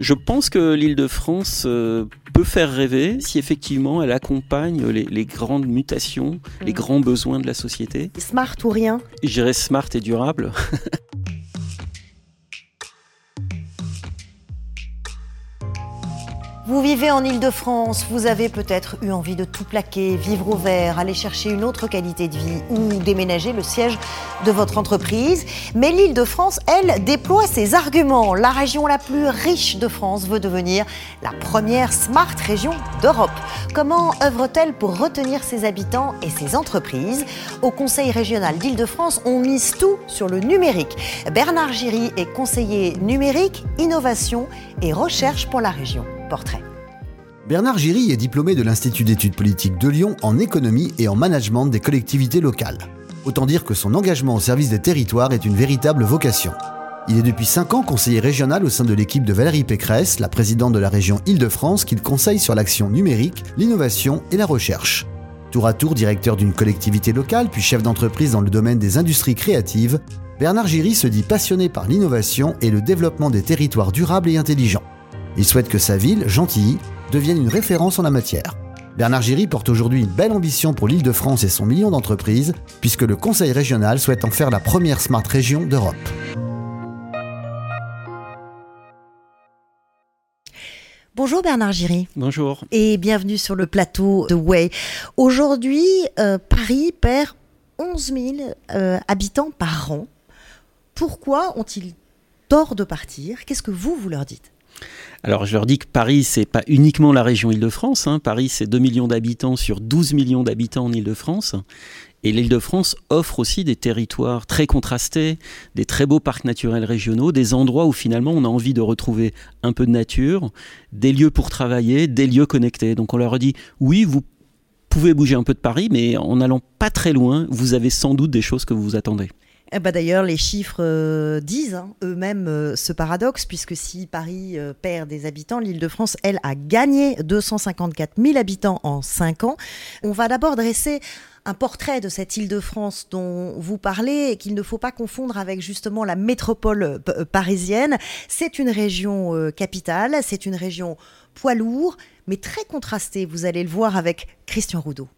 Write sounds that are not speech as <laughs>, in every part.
Je pense que l'île de France euh, peut faire rêver si effectivement elle accompagne les, grandes mutations, les mm. grands besoins de la société. Smart ou rien J'irais smart et durable. <laughs> Vous vivez en Ile-de-France, vous avez peut-être eu envie de tout plaquer, vivre au vert, aller chercher une autre qualité de vie ou déménager le siège de votre entreprise. Mais l'Île-de-France, elle, déploie ses arguments. La région la plus riche de France veut devenir la première smart région d'Europe. Comment œuvre-t-elle pour retenir ses habitants et ses entreprises? Au Conseil régional d'Île-de-France, on mise tout sur le numérique. Bernard Giry est conseiller numérique, innovation et recherche pour la région Bernard Giry est diplômé de l'Institut d'études politiques de Lyon en économie et en management des collectivités locales. Autant dire que son engagement au service des territoires est une véritable vocation. Il est depuis 5 ans conseiller régional au sein de l'équipe de Valérie Pécresse, la présidente de la région Île-de-France, qu'il conseille sur l'action numérique, l'innovation et la recherche. Tour à tour directeur d'une collectivité locale, puis chef d'entreprise dans le domaine des industries créatives, Bernard Giry se dit passionné par l'innovation et le développement des territoires durables et intelligents. Il souhaite que sa ville, Gentilly, devienne une référence en la matière. Bernard Giry porte aujourd'hui une belle ambition pour l'île de France et son million d'entreprises, puisque le Conseil régional souhaite en faire la première smart région d'Europe. Bonjour Bernard Giry. Bonjour. Et bienvenue sur le plateau de Way. Aujourd'hui, euh, Paris perd 11 000 euh, habitants par an. Pourquoi ont-ils tort de partir? Qu'est-ce que vous, vous leur dites? Alors je leur dis que Paris, c'est pas uniquement la région Île-de-France. Hein. Paris, c'est 2 millions d'habitants sur 12 millions d'habitants en Île-de-France. Et l'Île-de-France offre aussi des territoires très contrastés, des très beaux parcs naturels régionaux, des endroits où finalement on a envie de retrouver un peu de nature, des lieux pour travailler, des lieux connectés. Donc on leur dit oui, vous pouvez bouger un peu de Paris, mais en n'allant pas très loin, vous avez sans doute des choses que vous vous attendez. Eh ben, d'ailleurs, les chiffres euh, disent hein, eux-mêmes euh, ce paradoxe, puisque si Paris euh, perd des habitants, l'Île-de-France, elle, a gagné 254 000 habitants en 5 ans. On va d'abord dresser un portrait de cette Île-de-France dont vous parlez et qu'il ne faut pas confondre avec justement la métropole parisienne. C'est une région capitale, c'est une région poids lourd, mais très contrastée. Vous allez le voir avec Christian Roudot.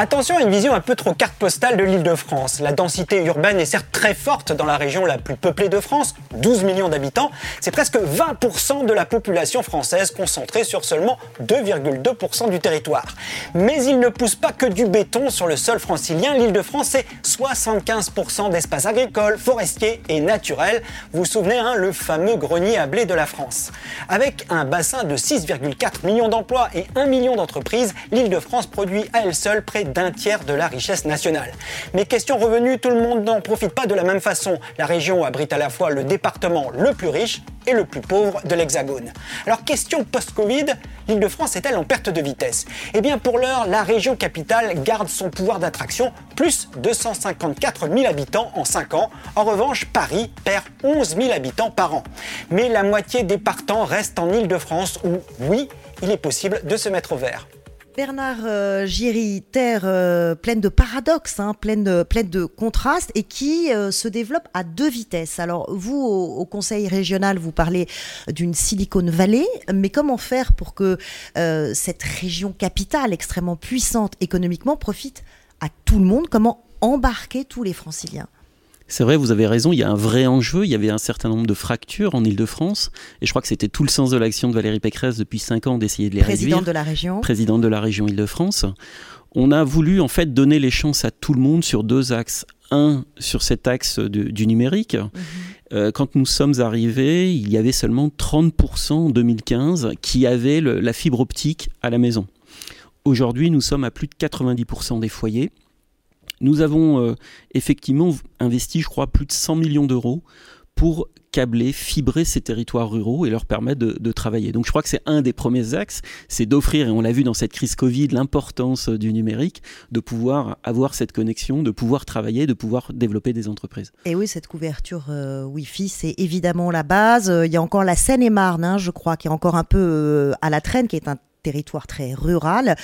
Attention à une vision un peu trop carte postale de l'île de France. La densité urbaine est certes très forte dans la région la plus peuplée de France, 12 millions d'habitants. C'est presque 20% de la population française concentrée sur seulement 2,2% du territoire. Mais il ne pousse pas que du béton sur le sol francilien. L'île de France, c'est 75% d'espaces agricoles, forestiers et naturels. Vous vous souvenez, hein, le fameux grenier à blé de la France. Avec un bassin de 6,4 millions d'emplois et 1 million d'entreprises, l'île de France produit à elle seule près d'un tiers de la richesse nationale. Mais question revenus, tout le monde n'en profite pas de la même façon. La région abrite à la fois le département le plus riche et le plus pauvre de l'Hexagone. Alors question post-Covid, l'Île-de-France est-elle en perte de vitesse? Eh bien pour l'heure, la région capitale garde son pouvoir d'attraction, plus 254 000 habitants en 5 ans. En revanche, Paris perd 11 000 habitants par an. Mais la moitié des partants restent en Île-de-France où, oui, il est possible de se mettre au vert. Bernard euh, Giry, terre euh, pleine de paradoxes, hein, pleine, de, contrastes et qui euh, se développe à deux vitesses. Alors vous, au, Conseil régional, vous parlez d'une Silicon Valley, mais comment faire pour que cette région capitale extrêmement puissante économiquement profite à tout le monde? Comment embarquer tous les franciliens? C'est vrai, vous avez raison, il y a un vrai enjeu, il y avait un certain nombre de fractures en Ile-de-France, et je crois que c'était tout le sens de l'action de Valérie Pécresse depuis 5 ans d'essayer de les réduire. Présidente de la région. Présidente de la région Ile-de-France. On a voulu en fait donner les chances à tout le monde sur deux axes. Un, sur cet axe du numérique. Mhm. Euh, quand nous sommes arrivés, il y avait seulement 30% en 2015 qui avaient la fibre optique à la maison. Aujourd'hui, nous sommes à plus de 90% des foyers. Nous avons euh, effectivement investi, je crois, plus de 100 millions d'euros pour câbler, fibrer ces territoires ruraux et leur permettre de, travailler. Donc je crois que c'est un des premiers axes, c'est d'offrir, et on l'a vu dans cette crise Covid, l'importance du numérique, de pouvoir avoir cette connexion, de pouvoir travailler, de pouvoir développer des entreprises. Et oui, cette couverture euh, Wi-Fi, c'est évidemment la base. Il y a encore la Seine-et-Marne, hein, je crois, qui est encore un peu euh, à la traîne, qui est un territoire très rural.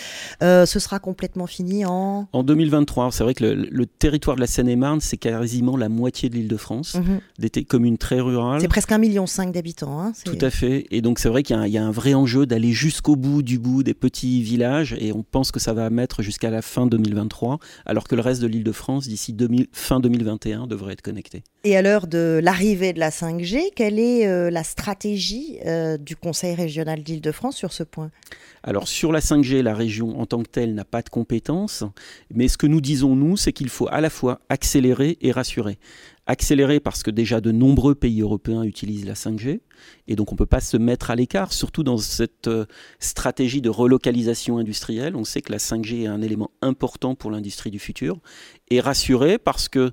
Euh, ce sera complètement fini en... En 2023, c'est vrai que le, territoire de la Seine-et-Marne, c'est quasiment la moitié de l'île de France, mhm. des communes très rurales. C'est presque un million d'habitants. Hein, Tout à fait. Et donc c'est vrai qu'il y, a un vrai enjeu d'aller jusqu'au bout du bout des petits villages, et on pense que ça va mettre jusqu'à la fin 2023, alors que le reste de l'île de France, d'ici fin 2021, devrait être connecté. Et à l'heure de l'arrivée de la 5G, quelle est euh, la stratégie euh, du Conseil régional d'Île-de-France sur ce point? Alors sur la 5G, la région en tant que telle n'a pas de compétences, mais ce que nous disons, nous, c'est qu'il faut à la fois accélérer et rassurer. Accélérer parce que déjà de nombreux pays européens utilisent la 5G, et donc on ne peut pas se mettre à l'écart, surtout dans cette euh, stratégie de relocalisation industrielle. On sait que la 5G est un élément important pour l'industrie du futur, et rassurer parce que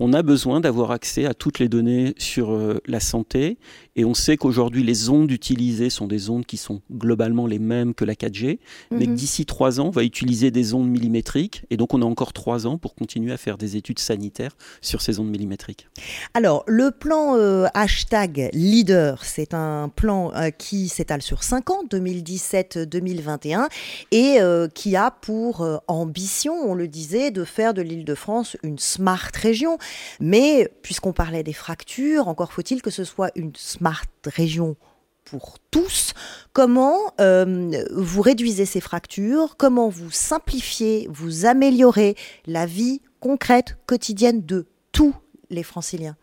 on a besoin d'avoir accès à toutes les données sur euh, la santé et on sait qu'aujourd'hui les ondes utilisées sont des ondes qui sont globalement les mêmes que la 4G, mais que mhm. d'ici trois ans on va utiliser des ondes millimétriques et donc on a encore trois ans pour continuer à faire des études sanitaires sur ces ondes millimétriques. Alors le plan euh, hashtag leader, c'est un plan euh, qui s'étale sur cinq ans, 2017-2021, et qui a pour ambition, on le disait, de faire de l'Île-de-France une smart région. Mais puisqu'on parlait des fractures, encore faut-il que ce soit une smart région pour tous. Comment euh, vous réduisez ces fractures? Comment vous simplifiez, vous améliorez la vie concrète, quotidienne de tous les franciliens?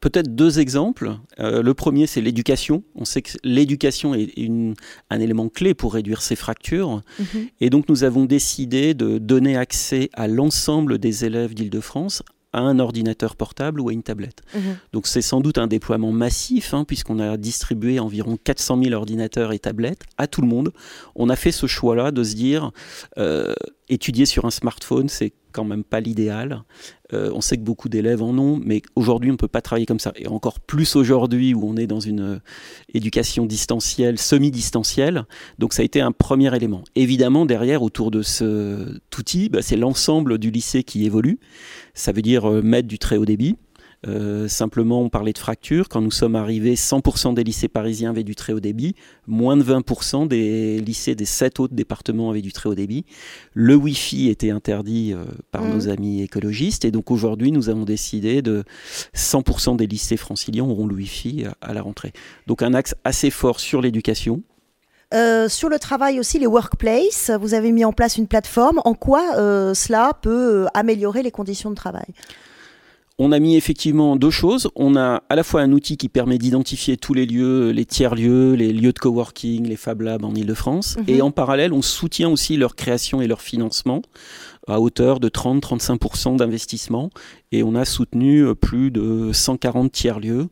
Peut-être deux exemples. Euh, le premier, c'est l'éducation. On sait que l'éducation est un élément clé pour réduire ces fractures. Mhm. Et donc, nous avons décidé de donner accès à l'ensemble des élèves d'Île-de-France à un ordinateur portable ou à une tablette. Mhm. Donc c'est sans doute un déploiement massif, hein, puisqu'on a distribué environ 400 000 ordinateurs et tablettes à tout le monde. On a fait ce choix-là de se dire, euh, étudier sur un smartphone, c'est quand même pas l'idéal. Euh, on sait que beaucoup d'élèves en ont, mais aujourd'hui on ne peut pas travailler comme ça. Et encore plus aujourd'hui où on est dans une euh, éducation distancielle, semi-distancielle. Donc ça a été un premier élément. Évidemment, derrière, autour de ce outil, bah, c'est l'ensemble du lycée qui évolue. Ça veut dire euh, mettre du très haut débit. Euh, simplement, on parlait de fracture. Quand nous sommes arrivés, 100% des lycées parisiens avaient du très haut débit. Moins de 20% des lycées des 7 autres départements avaient du très haut débit. Le Wi-Fi était interdit euh, par mmh. nos amis écologistes. Et donc aujourd'hui, nous avons décidé de 100% des lycées franciliens auront le Wi-Fi à, la rentrée. Donc un axe assez fort sur l'éducation. Euh, sur le travail aussi, les workplaces, vous avez mis en place une plateforme. En quoi cela peut améliorer les conditions de travail? On a mis effectivement deux choses. On a à la fois un outil qui permet d'identifier tous les lieux, les tiers-lieux, les lieux de coworking, les Fab Labs en Ile-de-France. Mhm. Et en parallèle, on soutient aussi leur création et leur financement à hauteur de 30-35% d'investissement. Et on a soutenu euh, plus de 140 tiers-lieux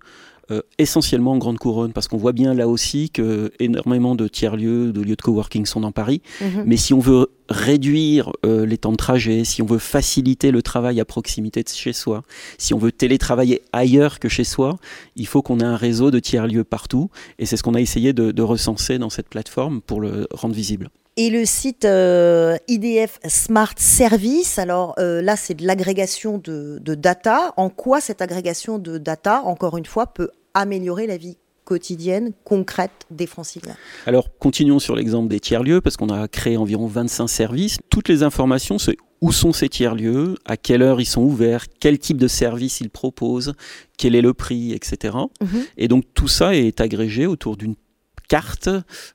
euh, essentiellement en Grande Couronne, parce qu'on voit bien là aussi que énormément de tiers-lieux, de lieux de coworking sont dans Paris. Mhm. Mais si on veut réduire euh, les temps de trajet, si on veut faciliter le travail à proximité de chez soi, si on veut télétravailler ailleurs que chez soi, il faut qu'on ait un réseau de tiers-lieux partout. Et c'est ce qu'on a essayé de, recenser dans cette plateforme pour le rendre visible. Et le site euh, IDF Smart Service, alors là c'est de l'agrégation de, de, data. En quoi cette agrégation de data, encore une fois, peut améliorer la vie quotidienne, concrète des franciliens? Alors, continuons sur l'exemple des tiers-lieux, parce qu'on a créé environ 25 services. Toutes les informations, c'est où sont ces tiers-lieux, à quelle heure ils sont ouverts, quel type de service ils proposent, quel est le prix, etc. Mhm. Et donc, tout ça est agrégé autour d'une carte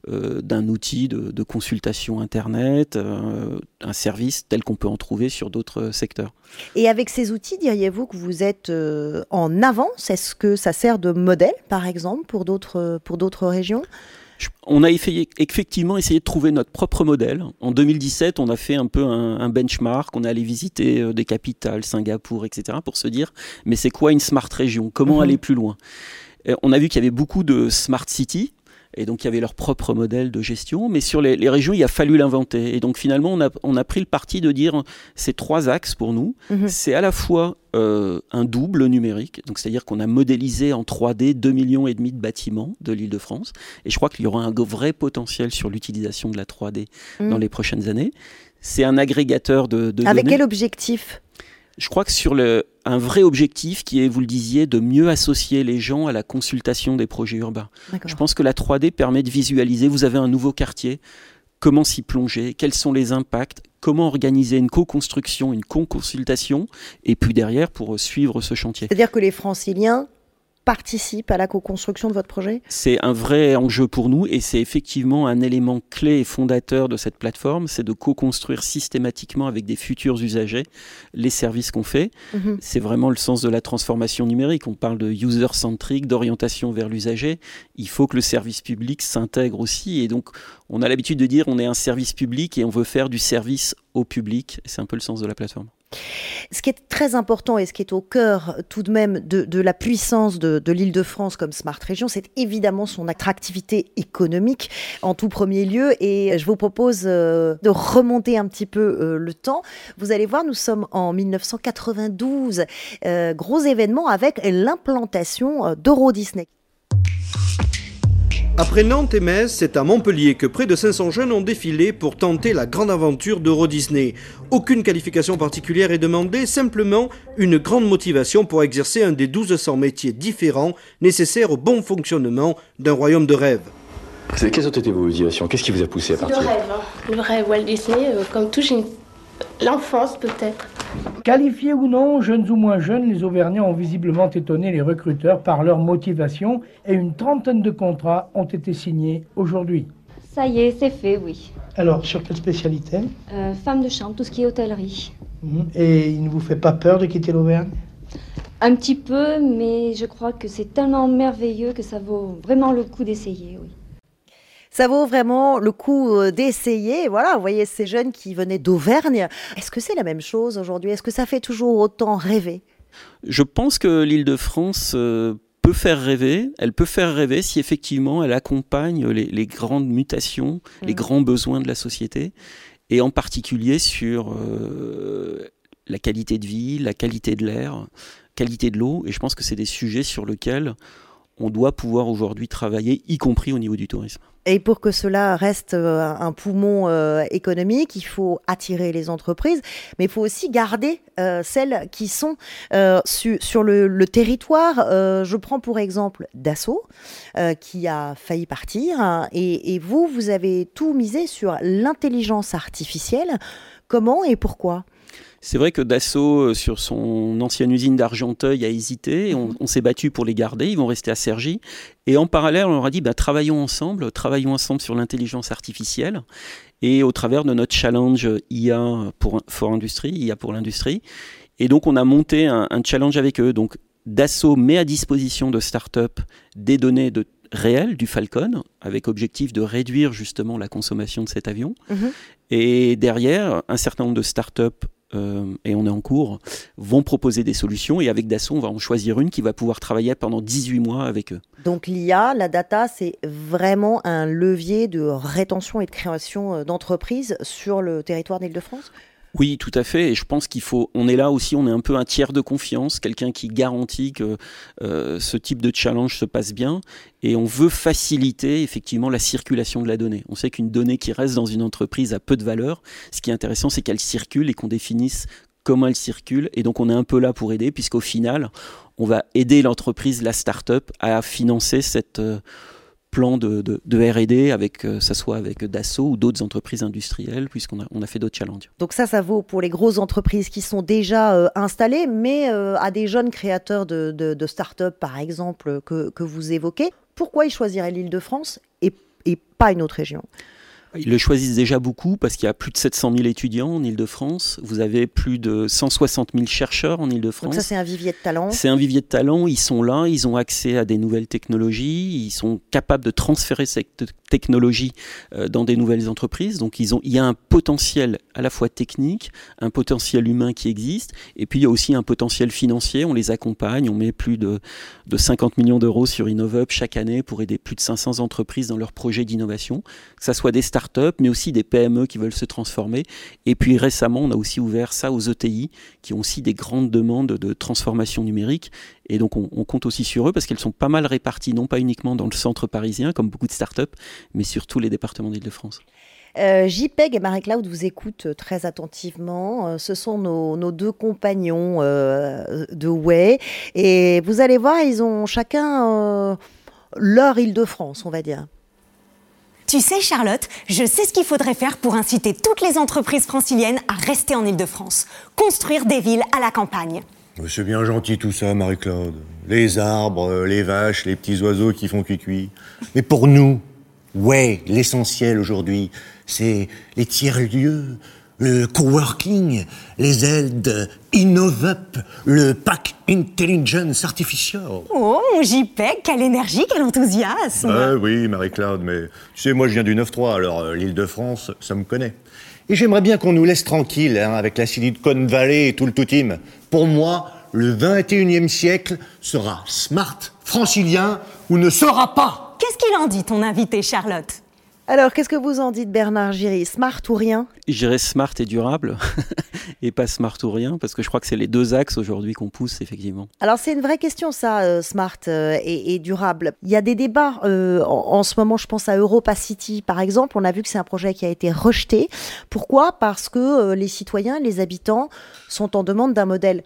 euh, d'un outil de, consultation Internet, euh, un service tel qu'on peut en trouver sur d'autres secteurs. Et avec ces outils, diriez-vous que vous êtes euh, en avance? Est-ce que ça sert de modèle, par exemple, pour d'autres, régions? On a effectivement essayé de trouver notre propre modèle. En 2017, on a fait un peu un, benchmark, on est allé visiter des capitales, Singapour, etc., pour se dire, mais c'est quoi une smart région? Comment mhm. aller plus loin? On a vu qu'il y avait beaucoup de smart cities, et donc, il y avait leur propre modèle de gestion. Mais sur les, régions, il a fallu l'inventer. Et donc, finalement, on a, on a, pris le parti de dire ces trois axes pour nous. Mhm. C'est à la fois euh, un double numérique. Donc, c'est-à-dire qu'on a modélisé en 3D 2 millions et demi de bâtiments de l'île de France. Et je crois qu'il y aura un vrai potentiel sur l'utilisation de la 3D mhm. dans les prochaines années. C'est un agrégateur de, de Avec quel objectif? Je crois que sur le, un vrai objectif qui est, vous le disiez, de mieux associer les gens à la consultation des projets urbains. Je pense que la 3D permet de visualiser, vous avez un nouveau quartier, comment s'y plonger, quels sont les impacts, comment organiser une co-construction, une co-consultation, et puis derrière pour suivre ce chantier. C'est-à-dire que les franciliens participe à la co-construction de votre projet? C'est un vrai enjeu pour nous et c'est effectivement un élément clé et fondateur de cette plateforme, c'est de co-construire systématiquement avec des futurs usagers les services qu'on fait. Mhm. C'est vraiment le sens de la transformation numérique. On parle de user-centric, d'orientation vers l'usager. Il faut que le service public s'intègre aussi et donc on a l'habitude de dire on est un service public et on veut faire du service au public. C'est un peu le sens de la plateforme. Ce qui est très important et ce qui est au cœur tout de même de, la puissance de, l'île de France comme Smart Région, c'est évidemment son attractivité économique en tout premier lieu. Et je vous propose euh, de remonter un petit peu euh, le temps. Vous allez voir, nous sommes en 1992, euh, gros événement avec l'implantation d'Euro Disney. Après Nantes et Metz, c'est à Montpellier que près de 500 jeunes ont défilé pour tenter la grande aventure d'Euro Disney. Aucune qualification particulière est demandée, simplement une grande motivation pour exercer un des 1200 métiers différents nécessaires au bon fonctionnement d'un royaume de rêve. Quelles ont été vos motivations? Qu'est-ce qui vous a poussé à partir Le rêve, hein. le rêve Walt Disney, euh, comme touche l'enfance peut-être. Qualifiés ou non, jeunes ou moins jeunes, les Auvergnats ont visiblement étonné les recruteurs par leur motivation et une trentaine de contrats ont été signés aujourd'hui. Ça y est, c'est fait, oui. Alors, sur quelle spécialité? Euh, Femme de chambre, tout ce qui est hôtellerie. Mhm. Et il ne vous fait pas peur de quitter l'Auvergne? Un petit peu, mais je crois que c'est tellement merveilleux que ça vaut vraiment le coup d'essayer, oui ça vaut vraiment le coup euh, d'essayer. Voilà, vous voyez ces jeunes qui venaient d'Auvergne. Est-ce que c'est la même chose aujourd'hui? Est-ce que ça fait toujours autant rêver? Je pense que l'île de France euh, peut faire rêver. Elle peut faire rêver si effectivement elle accompagne les, grandes mutations, les mm. grands besoins de la société, et en particulier sur euh, la qualité de vie, la qualité de l'air, qualité de l'eau. Et je pense que c'est des sujets sur lesquels on doit pouvoir aujourd'hui travailler, y compris au niveau du tourisme. Et pour que cela reste euh, un poumon euh, économique, il faut attirer les entreprises, mais il faut aussi garder euh, celles qui sont sur le, territoire. je prends pour exemple Dassault, qui a failli partir, et, et vous, vous avez tout misé sur l'intelligence artificielle. Comment et pourquoi? C'est vrai que Dassault, euh, sur son ancienne usine d'Argenteuil, a hésité. On, on s'est battu pour les garder. Ils vont rester à Cergy. Et en parallèle, on leur a dit bah, travaillons ensemble, travaillons ensemble sur l'intelligence artificielle et au travers de notre challenge IA pour, for Industrie, IA pour l'industrie. Et donc, on a monté un, challenge avec eux. Donc, Dassault met à disposition de start-up des données de réelles du Falcon, avec objectif de réduire justement la consommation de cet avion. Mhm. Et derrière, un certain nombre de start-up euh, et on est en cours, vont proposer des solutions. Et avec Dassault, on va en choisir une qui va pouvoir travailler pendant 18 mois avec eux. Donc l'IA, la data, c'est vraiment un levier de rétention et de création euh, d'entreprises sur le territoire d'Île-de-France? Oui, tout à fait. Et je pense qu'il faut. On est là aussi, on est un peu un tiers de confiance, quelqu'un qui garantit que euh, ce type de challenge se passe bien. Et on veut faciliter effectivement la circulation de la donnée. On sait qu'une donnée qui reste dans une entreprise a peu de valeur. Ce qui est intéressant, c'est qu'elle circule et qu'on définisse comment elle circule. Et donc, on est un peu là pour aider, puisqu'au final, on va aider l'entreprise, la start-up, à financer cette. Euh, plan de, de, R&D, avec, euh, ça soit avec Dassault ou d'autres entreprises industrielles, puisqu'on a, fait d'autres challenges. Donc ça, ça vaut pour les grosses entreprises qui sont déjà euh, installées, mais euh, à des jeunes créateurs de, de, start-up, par exemple, que, que vous évoquez. Pourquoi ils choisiraient l'île de France et, et pas une autre région? Ils le choisissent déjà beaucoup parce qu'il y a plus de 700 000 étudiants en Ile-de-France. Vous avez plus de 160 000 chercheurs en Ile-de-France. Donc ça, c'est un vivier de talent. C'est un vivier de talent. Ils sont là, ils ont accès à des nouvelles technologies, ils sont capables de transférer cette technologie euh, dans des nouvelles entreprises. Donc ils ont, il y a un potentiel à la fois technique, un potentiel humain qui existe, et puis il y a aussi un potentiel financier. On les accompagne, on met plus de, de 50 millions d'euros sur InnovUp chaque année pour aider plus de 500 entreprises dans leurs projets d'innovation, que ce soit des startups mais aussi des PME qui veulent se transformer. Et puis récemment, on a aussi ouvert ça aux ETI, qui ont aussi des grandes demandes de transformation numérique. Et donc on, compte aussi sur eux parce qu'elles sont pas mal réparties, non pas uniquement dans le centre parisien, comme beaucoup de startups, mais sur tous les départements d'Île-de-France. Euh, JPEG et Marie-Claude vous écoutent très attentivement. Euh, ce sont nos, deux compagnons euh, de Way. Et vous allez voir, ils ont chacun leur Île-de-France, on va dire. Tu sais, Charlotte, je sais ce qu'il faudrait faire pour inciter toutes les entreprises franciliennes à rester en Ile-de-France. Construire des villes à la campagne. C'est bien gentil tout ça, Marie-Claude. Les arbres, les vaches, les petits oiseaux qui font cuicui. Mais pour nous, ouais, l'essentiel aujourd'hui, c'est les tiers-lieux, le coworking, les aides InnovUp, le pack Intelligence Artificial. Oh, mon JPEG, quelle énergie, quel enthousiasme Ah oui, Marie-Claude, mais tu sais, moi je viens du 9-3, alors euh, l'île de France, ça me connaît. Et j'aimerais bien qu'on nous laisse tranquille hein, avec la Silicon Valley et tout le tout team. Pour moi, le 21e siècle sera smart, francilien ou ne sera pas. Qu'est-ce qu'il en dit, ton invité, Charlotte? Alors, qu'est-ce que vous en dites, Bernard Giry? Smart ou rien? Je dirais smart et durable, <laughs> et pas smart ou rien, parce que je crois que c'est les deux axes aujourd'hui qu'on pousse, effectivement. Alors, c'est une vraie question, ça, euh, smart euh, et, durable. Il y a des débats euh, en, ce moment, je pense à Europa City, par exemple. On a vu que c'est un projet qui a été rejeté. Pourquoi? Parce que les citoyens, les habitants sont en demande d'un modèle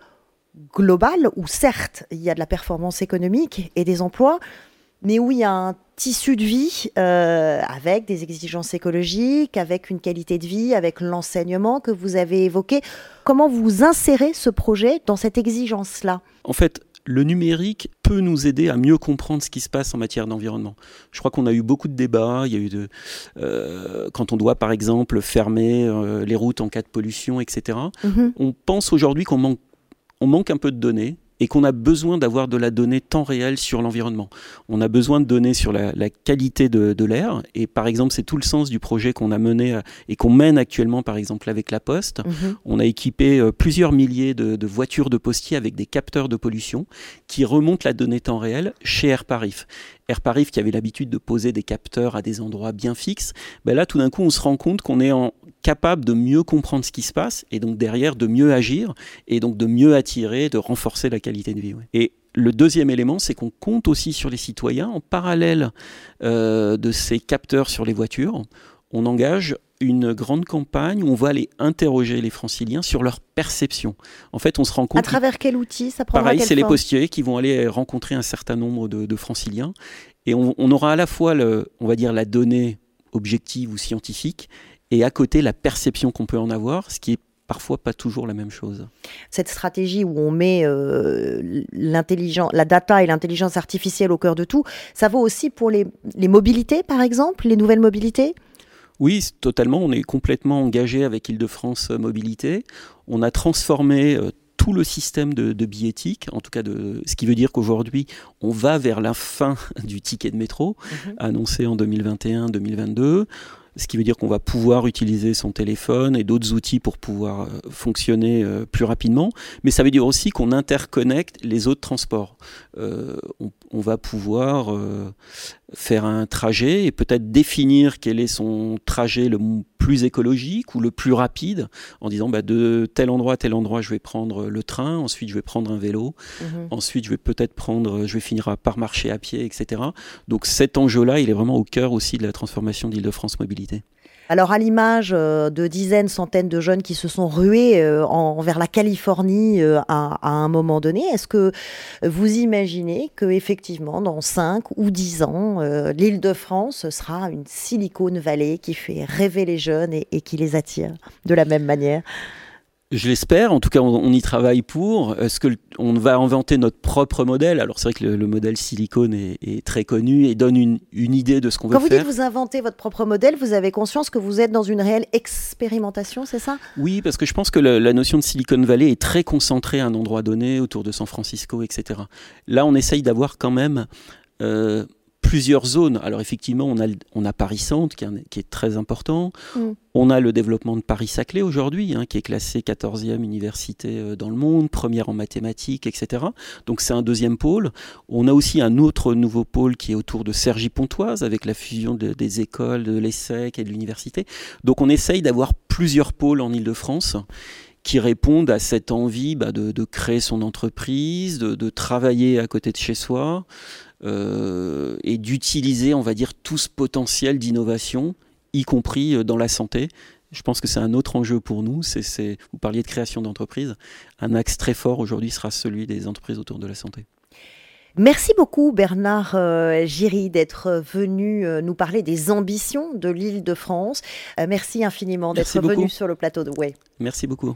global où, certes, il y a de la performance économique et des emplois, mais où il y a un tissu de vie euh, avec des exigences écologiques, avec une qualité de vie, avec l'enseignement que vous avez évoqué. Comment vous insérez ce projet dans cette exigence-là? En fait, le numérique peut nous aider à mieux comprendre ce qui se passe en matière d'environnement. Je crois qu'on a eu beaucoup de débats. Il y a eu de, euh, quand on doit, par exemple, fermer euh, les routes en cas de pollution, etc. Mm-hmm. On pense aujourd'hui qu'on manque, on manque un peu de données et qu'on a besoin d'avoir de la donnée temps réel sur l'environnement. On a besoin de données sur la, qualité de, l'air, et par exemple, c'est tout le sens du projet qu'on a mené euh, et qu'on mène actuellement, par exemple, avec la Poste. Mhm. On a équipé euh, plusieurs milliers de, voitures de postiers avec des capteurs de pollution qui remontent la donnée temps réel chez AirParif. AirParif qui avait l'habitude de poser des capteurs à des endroits bien fixes, ben là tout d'un coup on se rend compte qu'on est capable de mieux comprendre ce qui se passe et donc derrière de mieux agir et donc de mieux attirer, de renforcer la qualité de vie. Et le deuxième élément, c'est qu'on compte aussi sur les citoyens en parallèle euh, de ces capteurs sur les voitures. On engage une grande campagne où on va aller interroger les franciliens sur leur perception. En fait, on se rend compte. À travers quel outil ça Pareil, c'est les postiers qui vont aller rencontrer un certain nombre de, franciliens. Et on, on, aura à la fois, le, on va dire, la donnée objective ou scientifique et à côté la perception qu'on peut en avoir, ce qui est parfois pas toujours la même chose. Cette stratégie où on met euh, l'intelligence, la data et l'intelligence artificielle au cœur de tout, ça vaut aussi pour les, mobilités, par exemple, les nouvelles mobilités? Oui, totalement. On est complètement engagé avec Île-de-France Mobilité. On a transformé euh, tout le système de, de, billettique, en tout cas de ce qui veut dire qu'aujourd'hui on va vers la fin <laughs> du ticket de métro, mhm. annoncé en 2021-2022 ce qui veut dire qu'on va pouvoir utiliser son téléphone et d'autres outils pour pouvoir euh, fonctionner euh, plus rapidement, mais ça veut dire aussi qu'on interconnecte les autres transports. Euh, on, on, va pouvoir faire un trajet et peut-être définir quel est son trajet le plus écologique ou le plus rapide en disant bah, de tel endroit à tel endroit je vais prendre le train, ensuite je vais prendre un vélo, mhm. ensuite je vais peut-être prendre, je vais finir par marcher à pied, etc. Donc cet enjeu-là, il est vraiment au cœur aussi de la transformation d'Île-de-France Mobilité. Alors à l'image euh, de dizaines, centaines de jeunes qui se sont rués euh, en, vers la Californie euh, à, un moment donné, est-ce que vous imaginez que effectivement dans 5 ou 10 ans, l'île de France sera une Silicon Valley qui fait rêver les jeunes et qui les attire de la même manière? Je l'espère, en tout cas on, y travaille pour. Est-ce que on va inventer notre propre modèle? Alors c'est vrai que le, modèle silicone est, très connu et donne une, idée de ce qu'on veut faire. Quand vous dites vous inventez votre propre modèle, vous avez conscience que vous êtes dans une réelle expérimentation, c'est ça? Oui, parce que je pense que la, notion de Silicon Valley est très concentrée à un endroit donné, autour de San Francisco, etc. Là on essaye d'avoir quand même... Euh, plusieurs zones. Alors effectivement, on a, on a Paris Centre qui, est très important. Mm. On a le développement de Paris-Saclay aujourd'hui, hein, qui est classé 14e université euh, dans le monde, première en mathématiques, etc. Donc c'est un deuxième pôle. On a aussi un autre nouveau pôle qui est autour de Cergy-Pontoise, avec la fusion des écoles, de l'ESSEC et de l'université. Donc on essaye d'avoir plusieurs pôles en Ile-de-France qui répondent à cette envie bah, de, créer son entreprise, de, de, travailler à côté de chez soi, euh, et d'utiliser, on va dire, tout ce potentiel d'innovation, y compris euh, dans la santé. Je pense que c'est un autre enjeu pour nous. C'est, vous parliez de création d'entreprises. Un axe très fort aujourd'hui sera celui des entreprises autour de la santé. Merci beaucoup Bernard euh, Giry d'être venu nous parler des ambitions de l'île de France. Merci infiniment d'être venu sur le plateau de Way. Merci beaucoup.